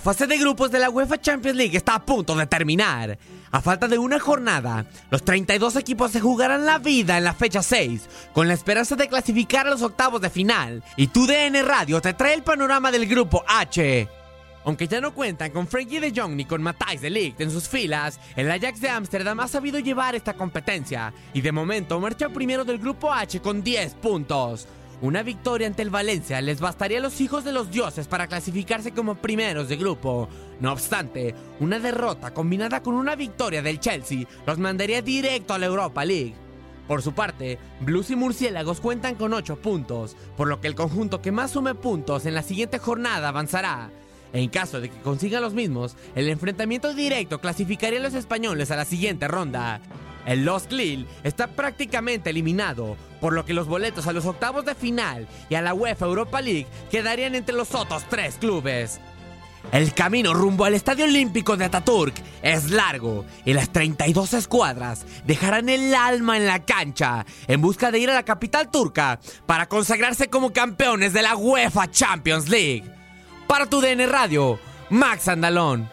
fase de grupos de la UEFA Champions League está a punto de terminar. A falta de una jornada, los 32 equipos se jugarán la vida en la fecha 6, con la esperanza de clasificar a los octavos de final. Y tu DN Radio te trae el panorama del grupo H. Aunque ya no cuentan con Frankie de Jong ni con Matthijs de Ligt en sus filas, el Ajax de Ámsterdam ha sabido llevar esta competencia y de momento marcha primero del grupo H con 10 puntos. Una victoria ante el Valencia les bastaría a los hijos de los dioses para clasificarse como primeros de grupo. No obstante, una derrota combinada con una victoria del Chelsea los mandaría directo a la Europa League. Por su parte, Blues y Murciélagos cuentan con 8 puntos, por lo que el conjunto que más sume puntos en la siguiente jornada avanzará. En caso de que consigan los mismos, el enfrentamiento directo clasificaría a los españoles a la siguiente ronda. El Lost Lille está prácticamente eliminado, por lo que los boletos a los octavos de final y a la UEFA Europa League quedarían entre los otros tres clubes. El camino rumbo al Estadio Olímpico de Ataturk es largo y las 32 escuadras dejarán el alma en la cancha en busca de ir a la capital turca para consagrarse como campeones de la UEFA Champions League. Para tu DN Radio, Max Andalón.